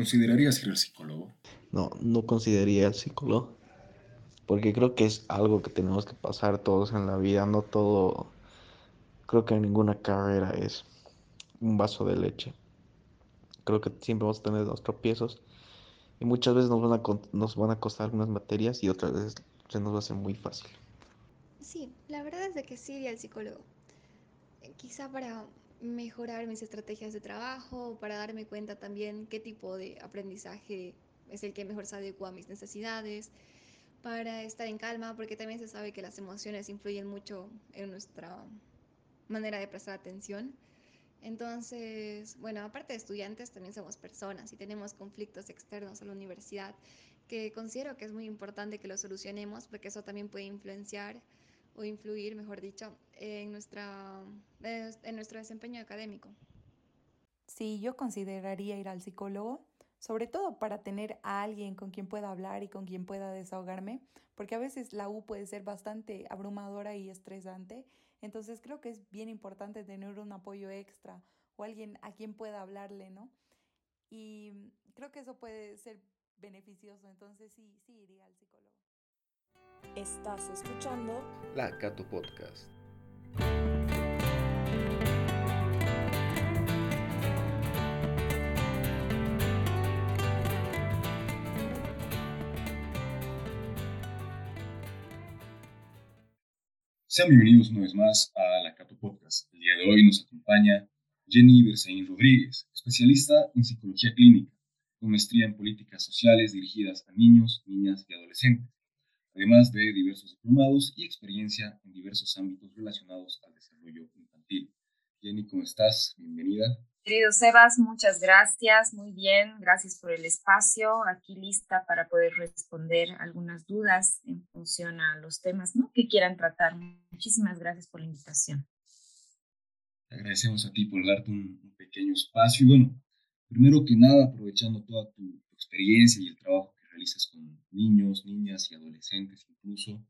¿Considerarías ir al psicólogo? No, no consideraría al psicólogo. Porque creo que es algo que tenemos que pasar todos en la vida. No todo. Creo que ninguna carrera es un vaso de leche. Creo que siempre vamos a tener los tropiezos. Y muchas veces nos van a, nos van a costar algunas materias y otras veces se nos va a hacer muy fácil. Sí, la verdad es de que sí iría al psicólogo. Eh, quizá para mejorar mis estrategias de trabajo, para darme cuenta también qué tipo de aprendizaje es el que mejor se adecua a mis necesidades, para estar en calma, porque también se sabe que las emociones influyen mucho en nuestra manera de prestar atención. Entonces, bueno, aparte de estudiantes, también somos personas y tenemos conflictos externos a la universidad que considero que es muy importante que los solucionemos porque eso también puede influenciar o influir, mejor dicho, en, nuestra, en nuestro desempeño académico. Sí, yo consideraría ir al psicólogo, sobre todo para tener a alguien con quien pueda hablar y con quien pueda desahogarme, porque a veces la U puede ser bastante abrumadora y estresante, entonces creo que es bien importante tener un apoyo extra o alguien a quien pueda hablarle, ¿no? Y creo que eso puede ser beneficioso, entonces sí, sí iría al psicólogo. Estás escuchando La Cato Podcast. Sean bienvenidos una vez más a La Cato Podcast. El día de hoy nos acompaña Jenny Berzaín Rodríguez, especialista en psicología clínica, con maestría en políticas sociales dirigidas a niños, niñas y adolescentes además de diversos diplomados y experiencia en diversos ámbitos relacionados al desarrollo infantil. Jenny, ¿cómo estás? Bienvenida. Querido Sebas, muchas gracias, muy bien, gracias por el espacio, aquí lista para poder responder algunas dudas en función a los temas ¿no? que quieran tratar. Muchísimas gracias por la invitación. Te agradecemos a ti por darte un, pequeño espacio y bueno, primero que nada, aprovechando toda tu experiencia y el trabajo realizas con niños, niñas y adolescentes incluso.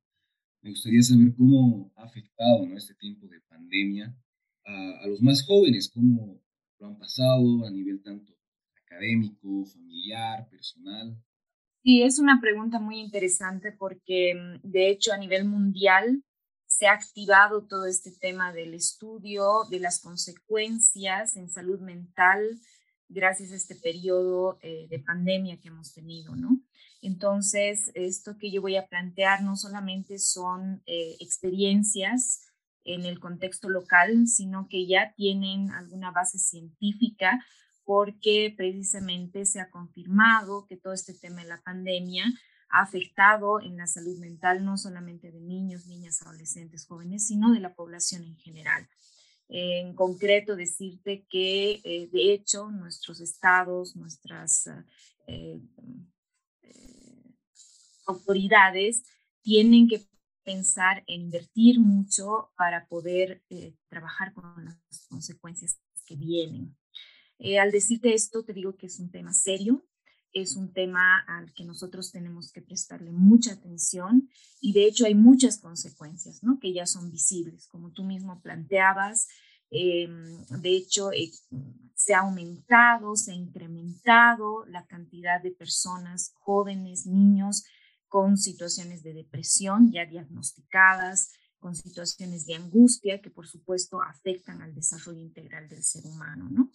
Me gustaría saber cómo ha afectado ¿no? este tiempo de pandemia a, a, los más jóvenes, cómo lo han pasado a nivel tanto académico, familiar, personal. Sí, es una pregunta muy interesante porque mm, de hecho a nivel mundial se ha activado todo este tema del estudio de las consecuencias en salud mental gracias a este periodo eh, de pandemia que hemos tenido, ¿no? Entonces, esto que yo voy a plantear no solamente son eh, experiencias en el contexto local, sino que ya tienen alguna base científica porque precisamente se ha confirmado que todo este tema de la pandemia ha afectado en la salud mental no solamente de niños, niñas, adolescentes, jóvenes, sino de la población en general. En concreto, decirte que eh, de hecho nuestros estados, nuestras eh, autoridades tienen que pensar en invertir mucho para poder eh, trabajar con las consecuencias que vienen. Eh, al decirte esto, te digo que es un tema serio, es un tema al que nosotros tenemos que prestarle mucha atención y de hecho hay muchas consecuencias, ¿no? Que ya son visibles, como tú mismo planteabas. Em, de hecho, eh, se ha aumentado, se ha incrementado la cantidad de personas, jóvenes, niños, con situaciones de depresión ya diagnosticadas, con situaciones de angustia que por supuesto afectan al desarrollo integral del ser humano, ¿no?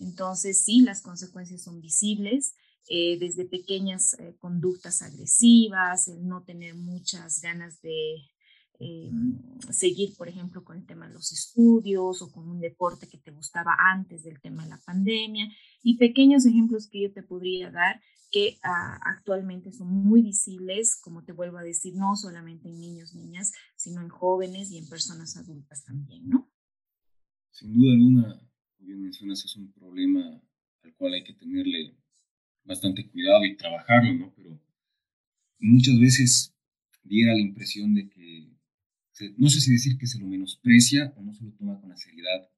Entonces sí, las consecuencias son visibles, eh, desde pequeñas eh, conductas agresivas, el no tener muchas ganas de eh, seguir, por ejemplo, con el tema de los estudios o con un deporte que te gustaba antes del tema de la pandemia, y pequeños ejemplos que yo te podría dar que ah, actualmente son muy visibles, como te vuelvo a decir, no solamente en niños, niñas, sino en jóvenes y en personas adultas también, ¿no? Sin duda alguna, como bien mencionas, es un problema al cual hay que tenerle bastante cuidado y trabajarlo, ¿no? Pero muchas veces diera la impresión de que, no sé si decir que se lo menosprecia o no se lo toma con la seriedad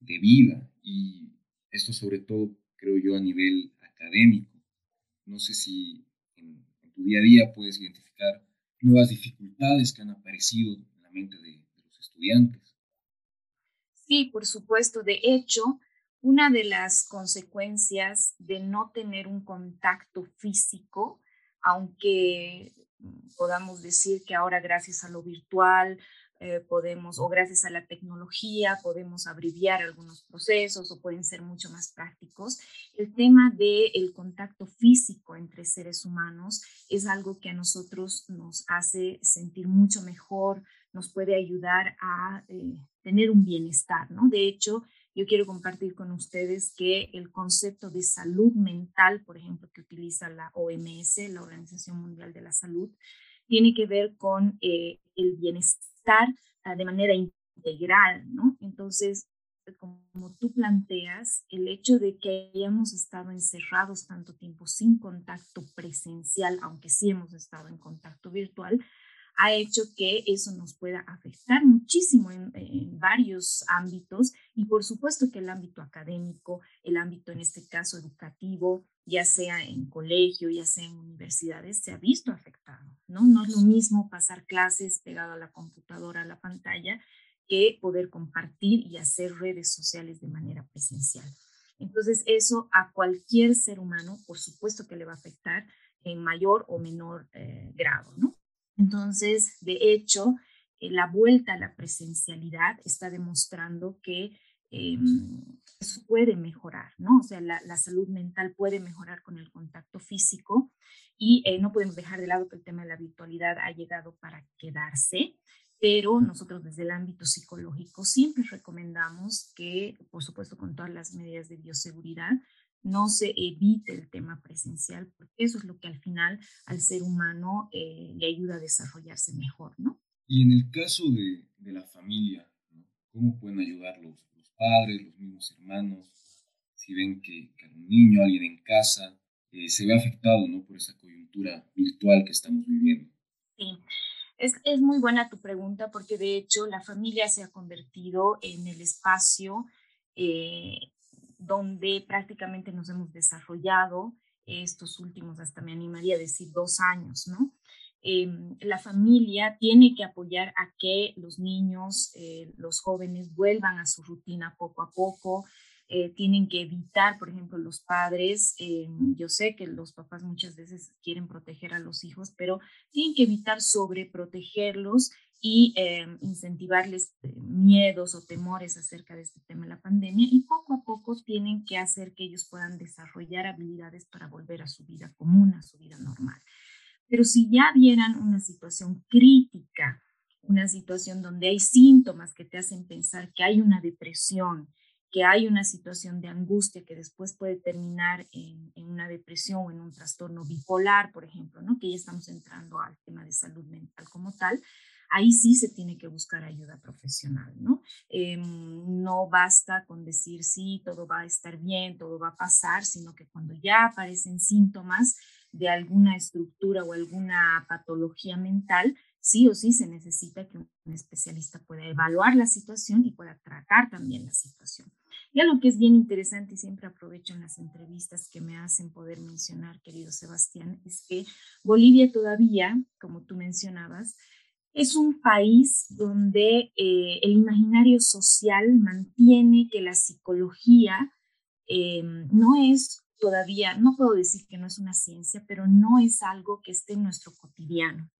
de vida, y esto sobre todo, creo yo, a nivel académico no sé si en, tu día a día puedes identificar nuevas dificultades que han aparecido en la mente de, los estudiantes. Sí, por supuesto. De hecho, una de las consecuencias de no tener un contacto físico, aunque podamos decir que ahora gracias a lo virtual eh, podemos, o gracias a la tecnología, podemos abreviar algunos procesos o pueden ser mucho más prácticos. El tema del el contacto físico entre seres humanos es algo que a nosotros nos hace sentir mucho mejor, nos puede ayudar a eh, tener un bienestar, ¿no? De hecho, yo quiero compartir con ustedes que el concepto de salud mental, por ejemplo, que utiliza la OMS, la Organización Mundial de la Salud, tiene que ver con eh, el bienestar ah, de manera integral, ¿no? Entonces, como tú planteas, el hecho de que hayamos estado encerrados tanto tiempo sin contacto presencial, aunque sí hemos estado en contacto virtual, ha hecho que eso nos pueda afectar muchísimo en, varios ámbitos y por supuesto que el ámbito académico, el ámbito en este caso educativo, ya sea en colegio, ya sea en universidades, se ha visto afectado, ¿no? No es lo mismo pasar clases pegado a la computadora, a la pantalla, que poder compartir y hacer redes sociales de manera presencial. Entonces, eso a cualquier ser humano, por supuesto que le va a afectar en mayor o menor eh, grado, ¿no? Entonces, de hecho, eh, la vuelta a la presencialidad está demostrando que em, eso puede mejorar, ¿no? O sea, la, salud mental puede mejorar con el contacto físico y eh, no podemos dejar de lado que el tema de la virtualidad ha llegado para quedarse, pero nosotros desde el ámbito psicológico siempre recomendamos que, por supuesto, con todas las medidas de bioseguridad, no se evite el tema presencial, porque eso es lo que al final al ser humano eh, le ayuda a desarrollarse mejor, ¿no? Y en el caso de, de la familia, ¿cómo pueden ayudar los, los, padres, los mismos hermanos, si ven que, que un niño, alguien en casa, eh, se ve afectado ¿no? por esa coyuntura virtual que estamos viviendo? Sí. Es, es, muy buena tu pregunta porque de hecho la familia se ha convertido en el espacio eh, donde prácticamente nos hemos desarrollado estos últimos, hasta me animaría a decir, dos años, ¿no? Em, la familia tiene que apoyar a que los niños, eh, los jóvenes vuelvan a su rutina poco a poco, eh, tienen que evitar, por ejemplo, los padres, em, yo sé que los papás muchas veces quieren proteger a los hijos, pero tienen que evitar sobreprotegerlos y em, incentivarles eh, miedos o temores acerca de este tema de la pandemia y poco a poco tienen que hacer que ellos puedan desarrollar habilidades para volver a su vida común, a su vida normal. Pero si ya vieran una situación crítica, una situación donde hay síntomas que te hacen pensar que hay una depresión, que hay una situación de angustia que después puede terminar en, en, una depresión o en un trastorno bipolar, por ejemplo, ¿no? que ya estamos entrando al tema de salud mental como tal, ahí sí se tiene que buscar ayuda profesional, ¿no? Em, no basta con decir sí, todo va a estar bien, todo va a pasar, sino que cuando ya aparecen síntomas de alguna estructura o alguna patología mental, sí o sí se necesita que un especialista pueda evaluar la situación y pueda tratar también la situación. Y algo que es bien interesante y siempre aprovecho en las entrevistas que me hacen poder mencionar, querido Sebastián, es que Bolivia todavía, como tú mencionabas, es un país donde eh, el imaginario social mantiene que la psicología eh, no es todavía, no puedo decir que no es una ciencia, pero no es algo que esté en nuestro cotidiano.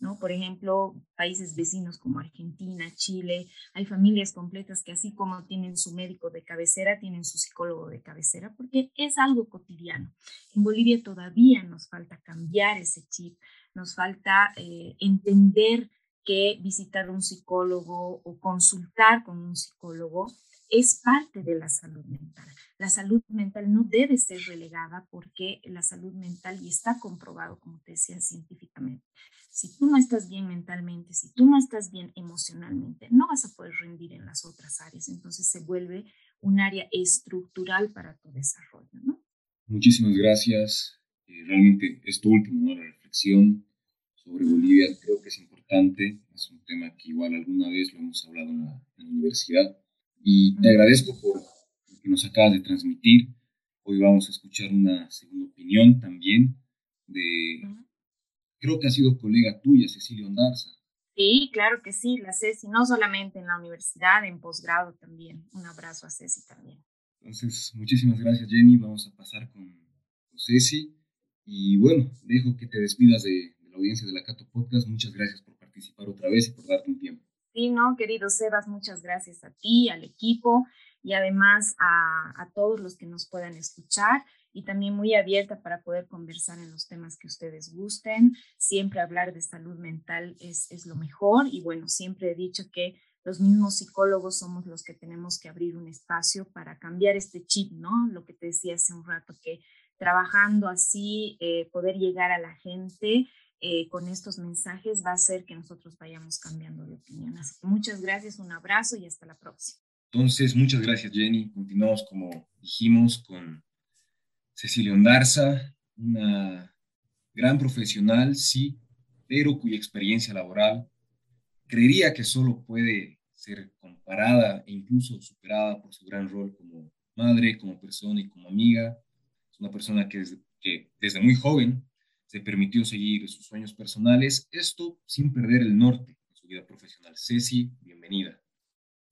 ¿no? Por ejemplo, países vecinos como Argentina, Chile, hay familias completas que así como tienen su médico de cabecera, tienen su psicólogo de cabecera, porque es algo cotidiano. En Bolivia todavía nos falta cambiar ese chip, nos falta eh, entender que visitar un psicólogo o consultar con un psicólogo es parte de la salud mental. La salud mental no debe ser relegada porque la salud mental, y está comprobado, como te decía, científicamente, si tú no estás bien mentalmente, si tú no estás bien emocionalmente, no vas a poder rendir en las otras áreas. Entonces se vuelve un área estructural para tu desarrollo. ¿no? Muchísimas gracias. Eh, realmente esto último, la reflexión sobre Bolivia, creo que es importante es un tema que igual alguna vez lo hemos hablado en la, universidad. Y te agradezco por lo que nos acabas de transmitir. Hoy vamos a escuchar una segunda opinión también de, creo que ha sido colega tuya, Cecilia Ondarza. Sí, claro que sí, la Ceci, no solamente en la universidad, en posgrado también. Un abrazo a Ceci también. Entonces, muchísimas gracias, Jenny. Vamos a pasar con, Ceci. Y bueno, dejo que te despidas de, la audiencia de la Cato Podcast. Muchas gracias por participar otra vez y por darte un tiempo. Sí, no, querido Sebas, muchas gracias a ti, al equipo y además a, a todos los que nos puedan escuchar y también muy abierta para poder conversar en los temas que ustedes gusten. Siempre hablar de salud mental es, es lo mejor y bueno, siempre he dicho que los mismos psicólogos somos los que tenemos que abrir un espacio para cambiar este chip, ¿no? Lo que te decía hace un rato, que trabajando así, eh, poder llegar a la gente eh, con estos mensajes va a hacer que nosotros vayamos cambiando de opinión. Así que muchas gracias, un abrazo y hasta la próxima. Entonces, muchas gracias, Jenny. Continuamos, como dijimos, con Cecilia Ondarza, una gran profesional, sí, pero cuya experiencia laboral creería que solo puede ser comparada e incluso superada por su gran rol como madre, como persona y como amiga. Es una persona que desde, que desde muy joven se permitió seguir sus sueños personales, esto sin perder el norte en su vida profesional. Ceci, bienvenida.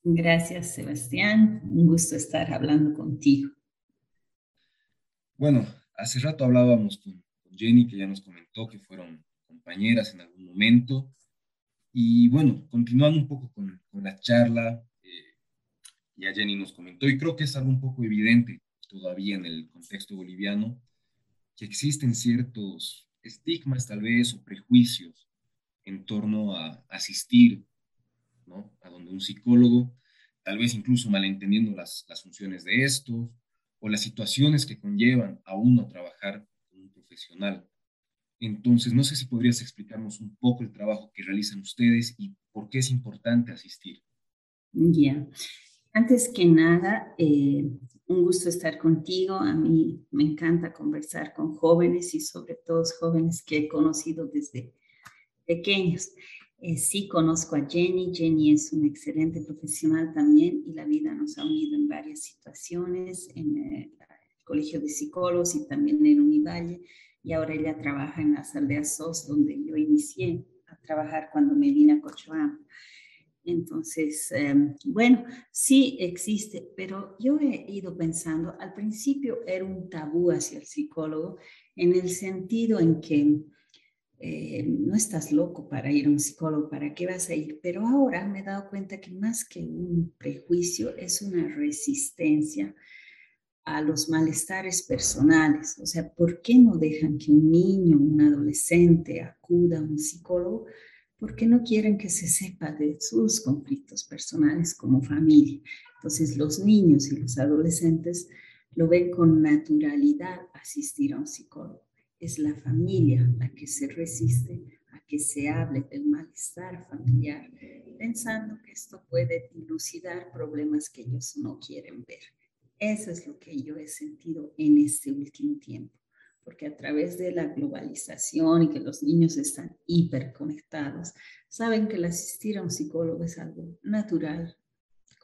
Gracias, Sebastián. Un gusto estar hablando contigo. Bueno, hace rato hablábamos con, con Jenny, que ya nos comentó que fueron compañeras en algún momento. Y bueno, continuando un poco con, con la charla, eh, ya Jenny nos comentó, y creo que es algo un poco evidente todavía en el contexto boliviano, que existen ciertos estigmas tal vez o prejuicios en torno a asistir ¿no? a donde un psicólogo, tal vez incluso malentendiendo las, funciones de estos o las situaciones que conllevan a uno trabajar con un profesional. Entonces, no sé si podrías explicarnos un poco el trabajo que realizan ustedes y por qué es importante asistir. Ya. Antes que nada, eh, un gusto estar contigo. A mí me encanta conversar con jóvenes y sobre todo jóvenes que he conocido desde pequeños. Eh, sí conozco a Jenny. Jenny es una excelente profesional también y la vida nos ha unido en varias situaciones, en eh, el Colegio de Psicólogos y también en Univalle y ahora ella trabaja en las aldeas SOS, donde yo inicié a trabajar cuando me vine a Cochabamba. Entonces, em, bueno, sí existe, pero yo he ido pensando, al principio era un tabú hacia el psicólogo, en el sentido en que eh, no estás loco para ir a un psicólogo, ¿para qué vas a ir? Pero ahora me he dado cuenta que más que un prejuicio es una resistencia a los malestares personales. O sea, ¿por qué no dejan que un niño, un adolescente acuda a un psicólogo? ¿Por qué no quieren que se sepa de sus conflictos personales como familia? Entonces, los niños y los adolescentes lo ven con naturalidad asistir a un psicólogo. Es la familia la que se resiste a que se hable del malestar familiar, pensando que esto puede dilucidar problemas que ellos no quieren ver. Eso es lo que yo he sentido en este último tiempo, porque a través de la globalización y que los niños están hiperconectados, saben que el asistir a un psicólogo es algo natural,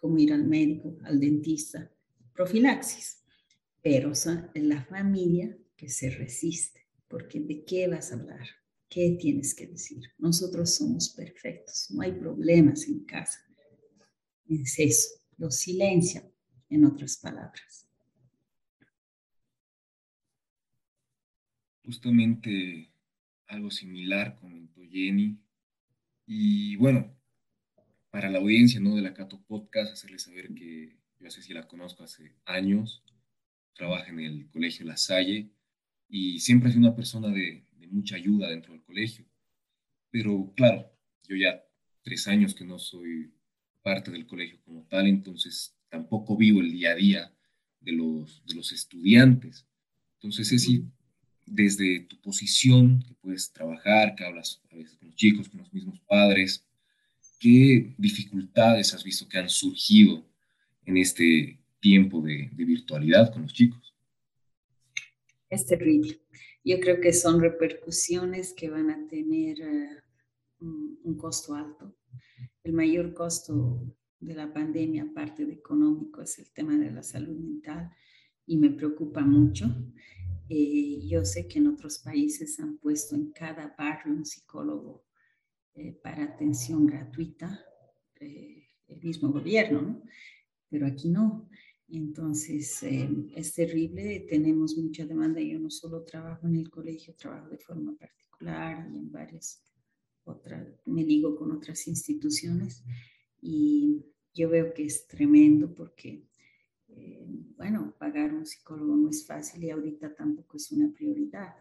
como ir al médico, al dentista, profilaxis, pero es la familia que se resiste, porque ¿de qué vas a hablar? ¿Qué tienes que decir? Nosotros somos perfectos, no hay problemas en casa. Es eso, lo silencian en otras palabras. Justamente algo similar comentó Jenny. Y bueno, para la audiencia ¿no? de la Cato Podcast, hacerle saber que yo sé si la conozco hace años, trabaja en el Colegio La Salle y siempre ha sido una persona de, de mucha ayuda dentro del colegio. Pero claro, yo ya tres años que no soy parte del colegio como tal, entonces tampoco vivo el día a día de los, de los estudiantes. Entonces, es decir, desde tu posición, que puedes trabajar, que hablas a veces con los chicos, con los mismos padres, ¿qué dificultades has visto que han surgido en este tiempo de, virtualidad con los chicos? Es terrible. Yo creo que son repercusiones que van a tener eh, un costo alto. El mayor costo de la pandemia, aparte de económico, es el tema de la salud mental y me preocupa mucho. Eh, yo sé que en otros países han puesto en cada barrio un psicólogo eh, para atención gratuita, eh, el mismo gobierno, ¿no? Pero aquí no. Entonces, eh, es terrible, tenemos mucha demanda. Yo no solo trabajo en el colegio, trabajo de forma particular y en varias otras, me digo con otras instituciones. Y yo veo que es tremendo porque, eh, bueno, pagar un psicólogo no es fácil y ahorita tampoco es una prioridad.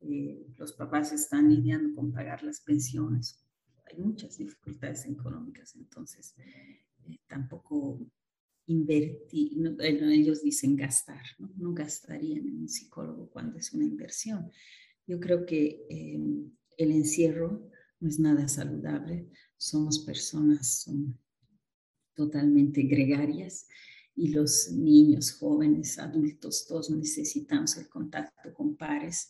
Eh, los papás están lidiando con pagar las pensiones. Hay muchas dificultades económicas, entonces tampoco invertir, ellos dicen gastar, ¿no? gastarían en un psicólogo cuando es una inversión. Yo creo que eh, el encierro no es nada saludable, somos personas totalmente gregarias y los niños, jóvenes, adultos, todos necesitamos el contacto con pares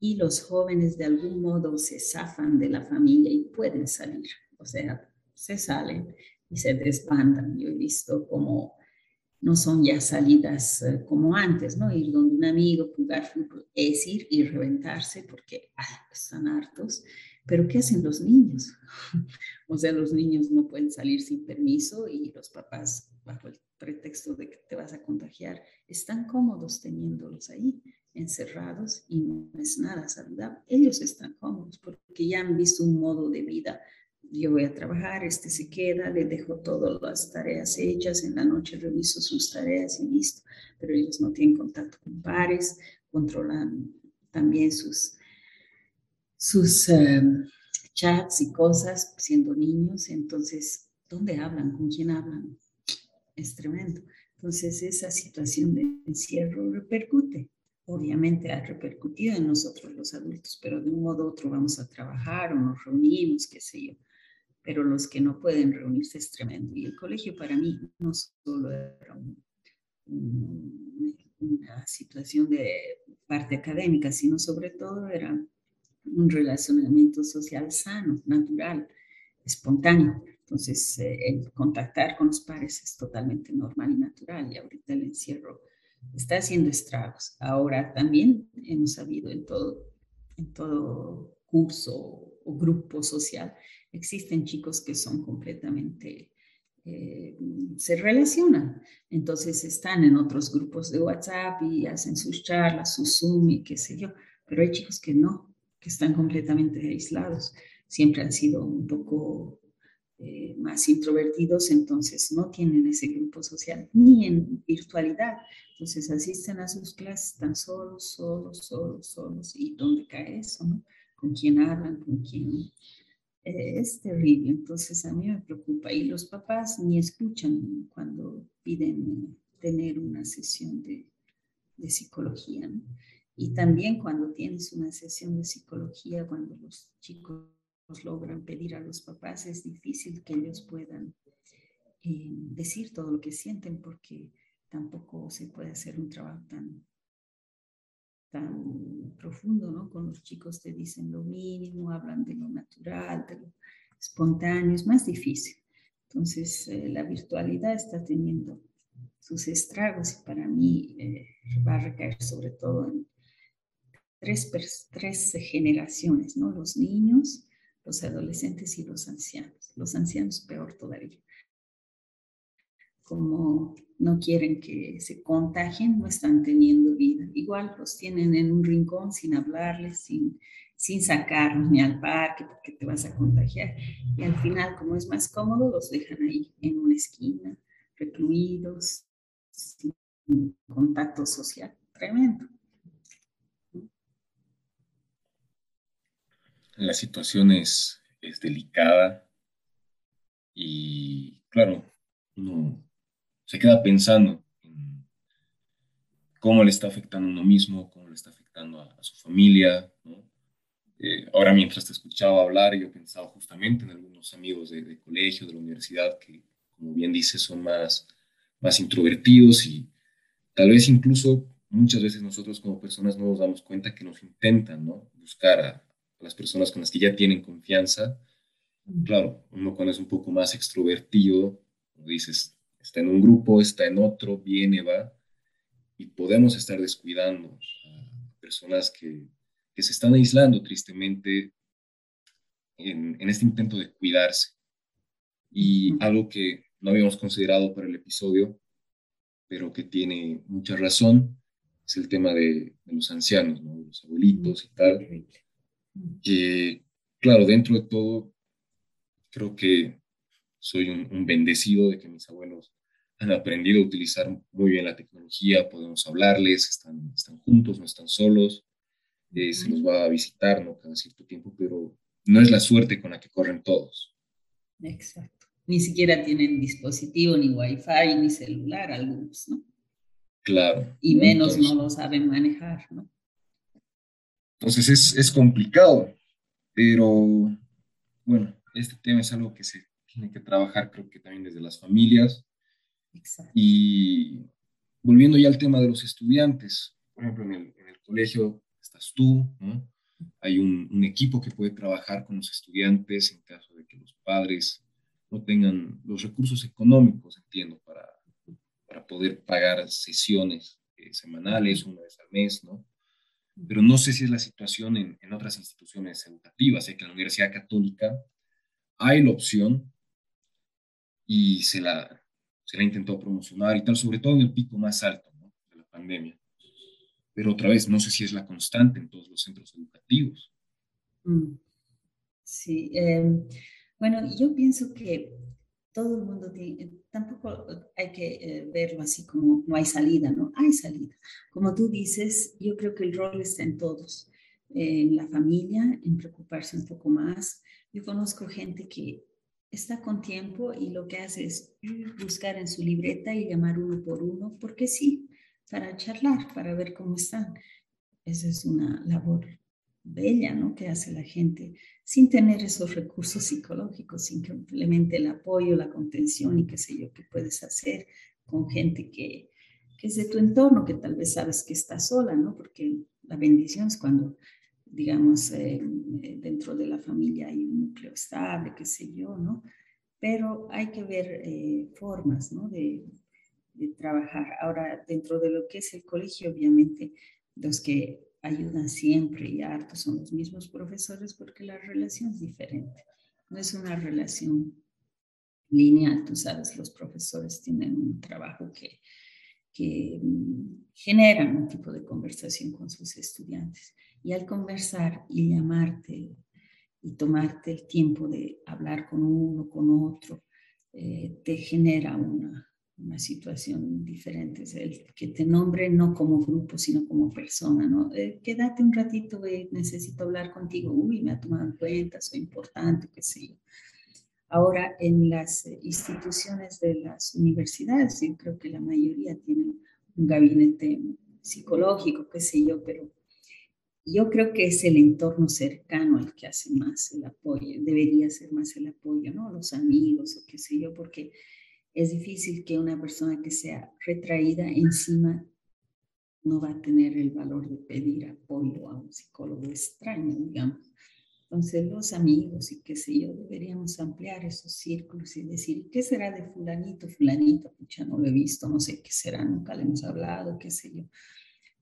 y los jóvenes de algún modo se zafan de la familia y pueden salir, o sea, se salen y se desbandan. Yo he visto como no son ya salidas eh, como antes, ¿no? Ir donde un amigo, jugar fútbol, es ir y reventarse porque ah, están hartos. Pero ¿qué hacen los niños? o sea, los niños no pueden salir sin permiso y los papás, bajo el pretexto de que te vas a contagiar, están cómodos teniéndolos ahí, encerrados y no es nada saludable. Ellos están cómodos porque ya han visto un modo de vida yo voy a trabajar, este se queda, le dejo todas las tareas hechas, en la noche reviso sus tareas y listo, pero ellos no tienen contacto con pares, controlan también sus, sus em, chats y cosas siendo niños, entonces, ¿dónde hablan? ¿Con quién hablan? Es tremendo. Entonces, esa situación de encierro repercute. Obviamente ha repercutido en nosotros los adultos, pero de un modo u otro vamos a trabajar o nos reunimos, qué sé yo pero los que no pueden reunirse es tremendo. Y el colegio para mí no solo era una situación de parte académica, sino sobre todo era un relacionamiento social sano, natural, espontáneo. Entonces, eh, el contactar con los pares es totalmente normal y natural. Y ahorita el encierro está haciendo estragos. Ahora también hemos sabido en todo, en todo curso o grupo social existen chicos que son completamente, eh, se relacionan, entonces están en otros grupos de WhatsApp y hacen sus charlas, su Zoom y qué sé yo, pero hay chicos que no, que están completamente aislados, siempre han sido un poco eh, más introvertidos, entonces no tienen ese grupo social ni en virtualidad. Entonces asisten a sus clases tan solos, solos, solos, solos. ¿Y dónde cae eso? No? ¿Con quién hablan? ¿Con quién es terrible, entonces a mí me preocupa. Y los papás ni escuchan cuando piden tener una sesión de, de psicología. Y también cuando tienes una sesión de psicología, cuando los chicos logran pedir a los papás, es difícil que ellos puedan eh, decir todo lo que sienten porque tampoco se puede hacer un trabajo tan tan profundo, ¿no? Con los chicos te dicen lo mínimo, hablan de lo natural, de lo espontáneo, es más difícil. Entonces, eh, la virtualidad está teniendo sus estragos y para mí eh, va a recaer sobre todo en tres, tres generaciones, ¿no? Los niños, los adolescentes y los ancianos. Los ancianos peor todavía como no quieren que se contagien, no están teniendo vida. Igual los tienen en un rincón sin hablarles, sin, sin sacarlos ni al parque porque te vas a contagiar. Y al final, como es más cómodo, los dejan ahí en una esquina, recluidos, sin contacto social. Tremendo. La situación es, es delicada y claro, no se queda pensando en cómo le está afectando a uno mismo, cómo le está afectando a, su familia. Eh, ahora mientras te escuchaba hablar, yo pensaba justamente en algunos amigos de, colegio, de la universidad, que como bien dices son más, más introvertidos y tal vez incluso muchas veces nosotros como personas no nos damos cuenta que nos intentan ¿no? buscar a, las personas con las que ya tienen confianza. Claro, uno cuando es un poco más extrovertido, como dices, está en un grupo, está en otro, viene, va, y podemos estar descuidando a personas que, que se están aislando tristemente en, en, este intento de cuidarse. Y algo que no habíamos considerado para el episodio pero que tiene mucha razón, es el tema de, los ancianos, ¿no? los abuelitos y tal, que, claro, dentro de todo, creo que soy un, bendecido de que mis abuelos han aprendido a utilizar muy bien la tecnología, podemos hablarles, están, están juntos, no están solos, eh, se los va a visitar ¿no? cada cierto tiempo, pero no es la suerte con la que corren todos. Exacto. Ni siquiera tienen dispositivo, ni wifi, ni celular algunos, ¿no? Claro. Y menos no lo saben manejar, ¿no? Entonces es, es complicado, pero bueno, este tema es algo que se tiene que trabajar creo que también desde las familias. Exacto. Y volviendo ya al tema de los estudiantes, por ejemplo, en el, en el colegio estás tú, ¿no? Hay un, un, equipo que puede trabajar con los estudiantes en caso de que los padres no tengan los recursos económicos, entiendo, para, para poder pagar sesiones eh, semanales, una vez al mes, ¿no? Pero no sé si es la situación en, en otras instituciones educativas. Sé que en la Universidad Católica hay la opción y se la, se la intentó promocionar y tal, sobre todo en el pico más alto de la pandemia pero otra vez no sé si es la constante en todos los centros educativos. Mm. Sí, em, bueno, yo pienso que todo el mundo tiene, tampoco hay que eh, verlo así como no hay salida, ¿no? Hay salida. Como tú dices, yo creo que el rol está en todos, en la familia, en preocuparse un poco más. Yo conozco gente que está con tiempo y lo que hace es buscar en su libreta y llamar uno por uno, porque sí, para charlar, para ver cómo están. Esa es una labor bella, ¿no? Que hace la gente sin tener esos recursos psicológicos, simplemente el apoyo, la contención y qué sé yo, qué puedes hacer con gente que, que es de tu entorno, que tal vez sabes que está sola, ¿no? Porque la bendición es cuando, digamos, eh, dentro de la familia hay un núcleo estable, qué sé yo, ¿no? Pero hay que ver eh, formas, ¿no? De, de trabajar. Ahora, dentro de lo que es el colegio, obviamente, los que ayudan siempre y harto son los mismos profesores porque la relación es diferente. No es una relación lineal, tú sabes, los profesores tienen un trabajo que, que mm, generan un tipo de conversación con sus estudiantes. Y al conversar y llamarte y tomarte el tiempo de hablar con uno, con otro, eh, te genera una, una situación diferente, es el que te nombre no como grupo, sino como persona, ¿no? Eh, quédate un ratito, necesito hablar contigo, uy, me ha tomado en cuenta, soy importante, qué sé yo. Ahora, en las eh, instituciones de las universidades, yo creo que la mayoría tienen un gabinete psicológico, qué sé yo, pero yo creo que es el entorno cercano el que hace más el apoyo, debería ser más el apoyo, ¿no? Los amigos o qué sé yo, porque es difícil que una persona que sea retraída encima no va a tener el valor de pedir apoyo a un psicólogo extraño, digamos. Entonces los amigos y qué sé yo, deberíamos ampliar esos círculos y decir, ¿qué será de fulanito, fulanito? Pucha, no lo he visto, no sé qué será, nunca le hemos hablado, qué sé yo.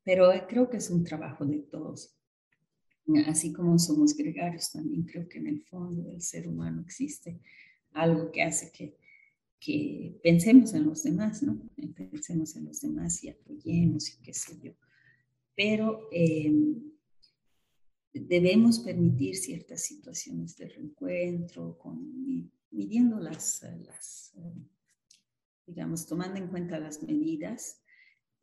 Pero eh, creo que es un trabajo de todos. Así como somos gregarios, también creo que en el fondo del ser humano existe algo que hace que que pensemos en los demás, ¿no? Pensemos en los demás y apoyemos y qué sé yo. Pero eh, debemos permitir ciertas situaciones de reencuentro, con, midiendo las, las digamos, tomando en cuenta las medidas,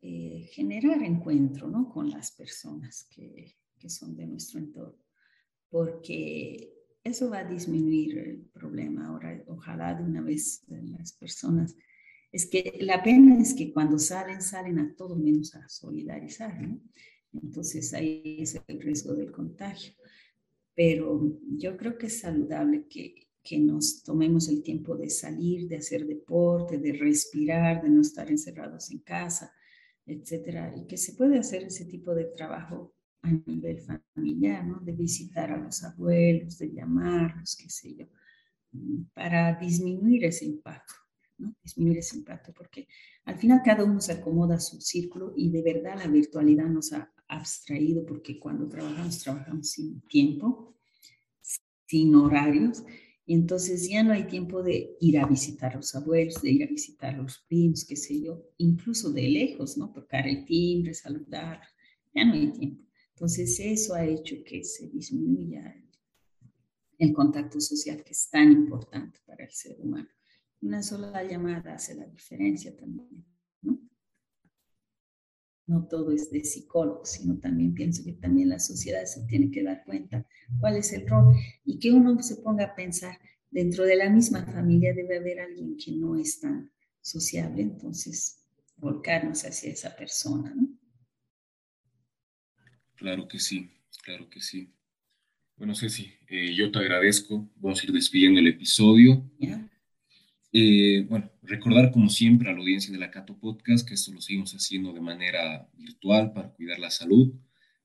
eh, generar encuentro, ¿no? Con las personas que, que son de nuestro entorno. Porque eso va a disminuir el problema. Ahora, ojalá de una vez las personas. Es que la pena es que cuando salen, salen a todo menos a solidarizar, ¿no? Entonces ahí es el riesgo del contagio. Pero yo creo que es saludable que, que nos tomemos el tiempo de salir, de hacer deporte, de respirar, de no estar encerrados en casa, etcétera, y que se puede hacer ese tipo de trabajo a nivel familiar, ¿no? De visitar a los abuelos, de llamarlos, qué sé yo, para disminuir ese impacto, ¿no? Disminuir ese impacto, porque al final cada uno se acomoda a su círculo y de verdad la virtualidad nos ha abstraído, porque cuando trabajamos, trabajamos sin tiempo, sin horarios, Y entonces ya no hay tiempo de ir a visitar a los abuelos, de ir a visitar a los primos, qué sé yo, incluso de lejos, ¿no? Tocar el timbre, saludar, ya no hay tiempo. Entonces eso ha hecho que se disminuya el contacto social que es tan importante para el ser humano. Una sola llamada hace la diferencia también, ¿no? No todo es de psicólogo, sino también pienso que también la sociedad se tiene que dar cuenta cuál es el rol y que uno se ponga a pensar, dentro de la misma familia debe haber alguien que no es tan sociable, entonces volcarnos hacia esa persona, ¿no? Claro que sí, claro que sí. Bueno, Ceci, eh, yo te agradezco. Vamos a ir despidiendo el episodio. Eh, bueno, recordar como siempre a la audiencia de la Cato Podcast que esto lo seguimos haciendo de manera virtual para cuidar la salud,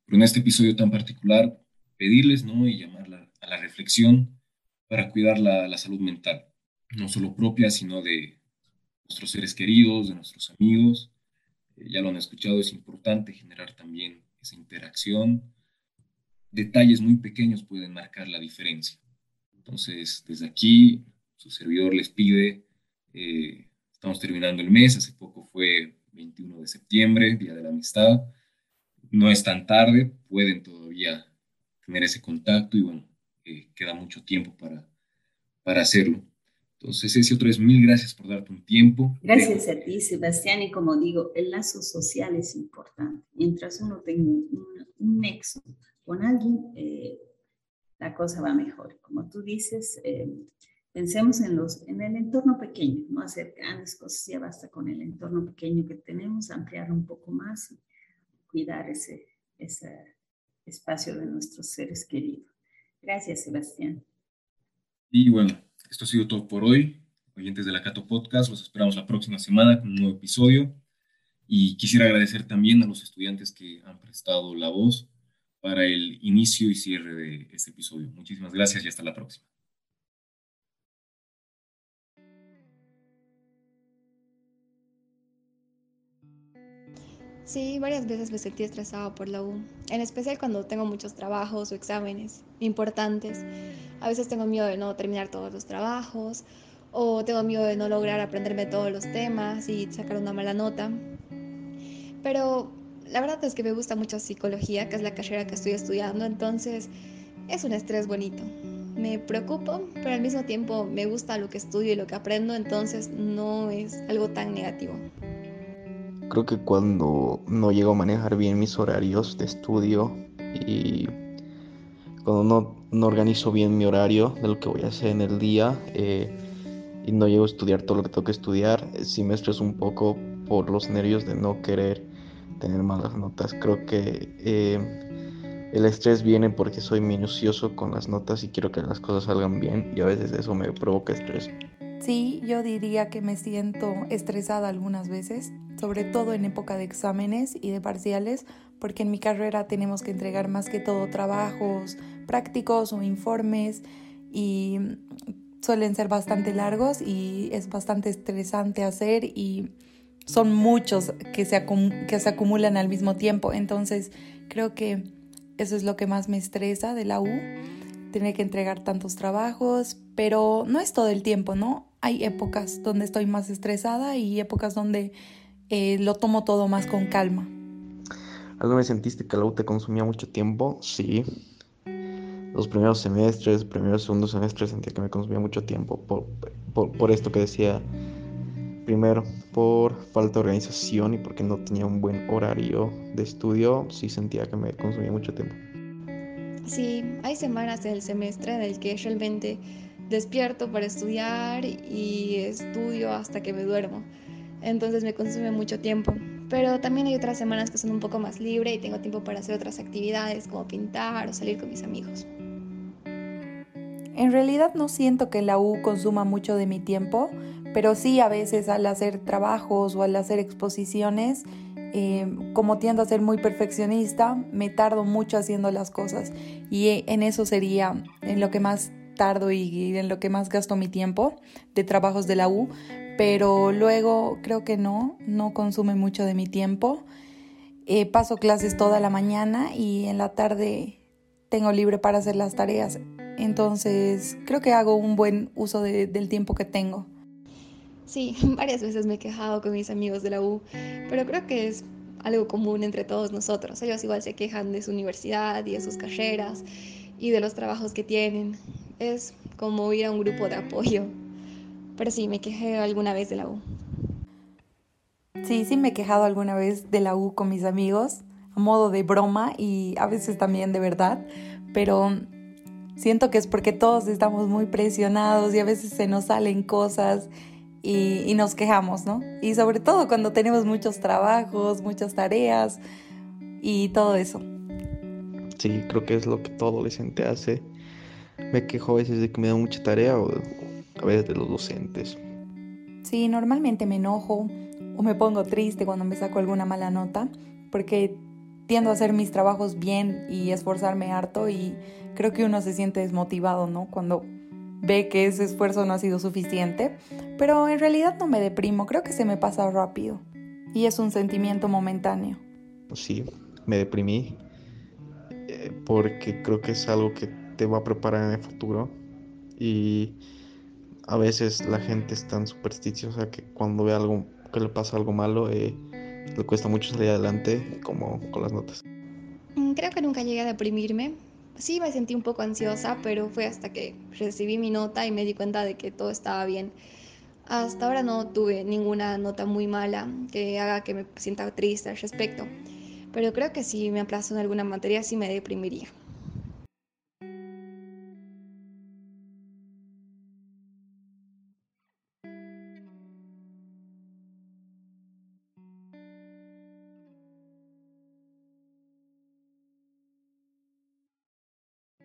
pero en este episodio tan particular pedirles ¿no? y llamarla a la reflexión para cuidar la, la salud mental, no solo propia, sino de nuestros seres queridos, de nuestros amigos. Eh, ya lo han escuchado, es importante generar también esa interacción detalles muy pequeños pueden marcar la diferencia. Entonces, desde aquí, su servidor les pide, eh, estamos terminando el mes, hace poco fue 21 de septiembre, Día de la Amistad, no es tan tarde, pueden todavía tener ese contacto y bueno, eh, queda mucho tiempo para, para hacerlo. Entonces, ese otra vez, mil gracias por darte un tiempo. Gracias a ti, Sebastián. Y como digo, el lazo social es importante. Mientras uno tenga un, un nexo con alguien, eh, la cosa va mejor. Como tú dices, eh, pensemos en, los, en el entorno pequeño, no hacer grandes cosas, ya basta con el entorno pequeño que tenemos, ampliarlo un poco más y cuidar ese, ese espacio de nuestros seres queridos. Gracias, Sebastián. Y bueno, esto ha sido todo por hoy. Oyentes de la Cato Podcast, los esperamos la próxima semana con un nuevo episodio. Y quisiera agradecer también a los estudiantes que han prestado la voz para el inicio y cierre de este episodio. Muchísimas gracias y hasta la próxima. Sí, varias veces me sentí estresado por la U, en especial cuando tengo muchos trabajos o exámenes importantes. A veces tengo miedo de no terminar todos los trabajos o tengo miedo de no lograr aprenderme todos los temas y sacar una mala nota. Pero la verdad es que me gusta mucho psicología, que es la carrera que estoy estudiando, entonces es un estrés bonito. Me preocupo, pero al mismo tiempo me gusta lo que estudio y lo que aprendo, entonces no es algo tan negativo. Creo que cuando no llego a manejar bien mis horarios de estudio y cuando no, no organizo bien mi horario de lo que voy a hacer en el día eh, y no llego a estudiar todo lo que tengo que estudiar, sí me estreso un poco por los nervios de no querer tener malas notas. Creo que eh, el estrés viene porque soy minucioso con las notas y quiero que las cosas salgan bien y a veces eso me provoca estrés. Sí, yo diría que me siento estresada algunas veces, sobre todo en época de exámenes y de parciales, porque en mi carrera tenemos que entregar más que todo trabajos prácticos o informes y suelen ser bastante largos y es bastante estresante hacer y son muchos que se, que se acumulan al mismo tiempo. Entonces creo que eso es lo que más me estresa de la U, tener que entregar tantos trabajos, pero no es todo el tiempo, ¿no? Hay épocas donde estoy más estresada y épocas donde eh, lo tomo todo más con calma. ¿Alguna vez sentiste que la U te consumía mucho tiempo? Sí. Los primeros semestres, primeros, segundos semestres sentía que me consumía mucho tiempo por, por, por esto que decía Primero, por falta de organización y porque no tenía un buen horario de estudio, sí sentía que me consumía mucho tiempo. Sí, hay semanas del semestre en el que realmente despierto para estudiar y estudio hasta que me duermo. Entonces me consume mucho tiempo. Pero también hay otras semanas que son un poco más libre y tengo tiempo para hacer otras actividades como pintar o salir con mis amigos. En realidad no siento que la U consuma mucho de mi tiempo, pero sí a veces al hacer trabajos o al hacer exposiciones, eh, como tiendo a ser muy perfeccionista, me tardo mucho haciendo las cosas y en eso sería en lo que más tardo y en lo que más gasto mi tiempo de trabajos de la U, pero luego creo que no, no consume mucho de mi tiempo. Eh, paso clases toda la mañana y en la tarde tengo libre para hacer las tareas. Entonces, creo que hago un buen uso de, del tiempo que tengo. Sí, varias veces me he quejado con mis amigos de la U, pero creo que es algo común entre todos nosotros. Ellos igual se quejan de su universidad y de sus carreras y de los trabajos que tienen. Es como ir a un grupo de apoyo. Pero sí, me quejé alguna vez de la U. Sí, sí me he quejado alguna vez de la U con mis amigos, a modo de broma y a veces también de verdad, pero siento que es porque todos estamos muy presionados y a veces se nos salen cosas y, y, nos quejamos, ¿no? Y sobre todo cuando tenemos muchos trabajos, muchas tareas y todo eso. Sí, creo que es lo que todo adolescente hace. Me quejo a veces de que me da mucha tarea o a veces de los docentes. Sí, normalmente me enojo o me pongo triste cuando me saco alguna mala nota porque tiendo a hacer mis trabajos bien y esforzarme harto y creo que uno se siente desmotivado, ¿no? Cuando ve que ese esfuerzo no ha sido suficiente, pero en realidad no me deprimo, creo que se me pasa rápido y es un sentimiento momentáneo. Sí, me deprimí eh, porque creo que es algo que te va a preparar en el futuro y a veces la gente es tan supersticiosa que cuando ve algo que le pasa algo malo eh, le cuesta mucho salir adelante como con las notas. Mm, creo que nunca llegué a deprimirme, sí me sentí un poco ansiosa, pero fue hasta que recibí mi nota y me di cuenta de que todo estaba bien. Hasta ahora no tuve ninguna nota muy mala que haga que me sienta triste al respecto, pero creo que si me aplazo en alguna materia sí me deprimiría.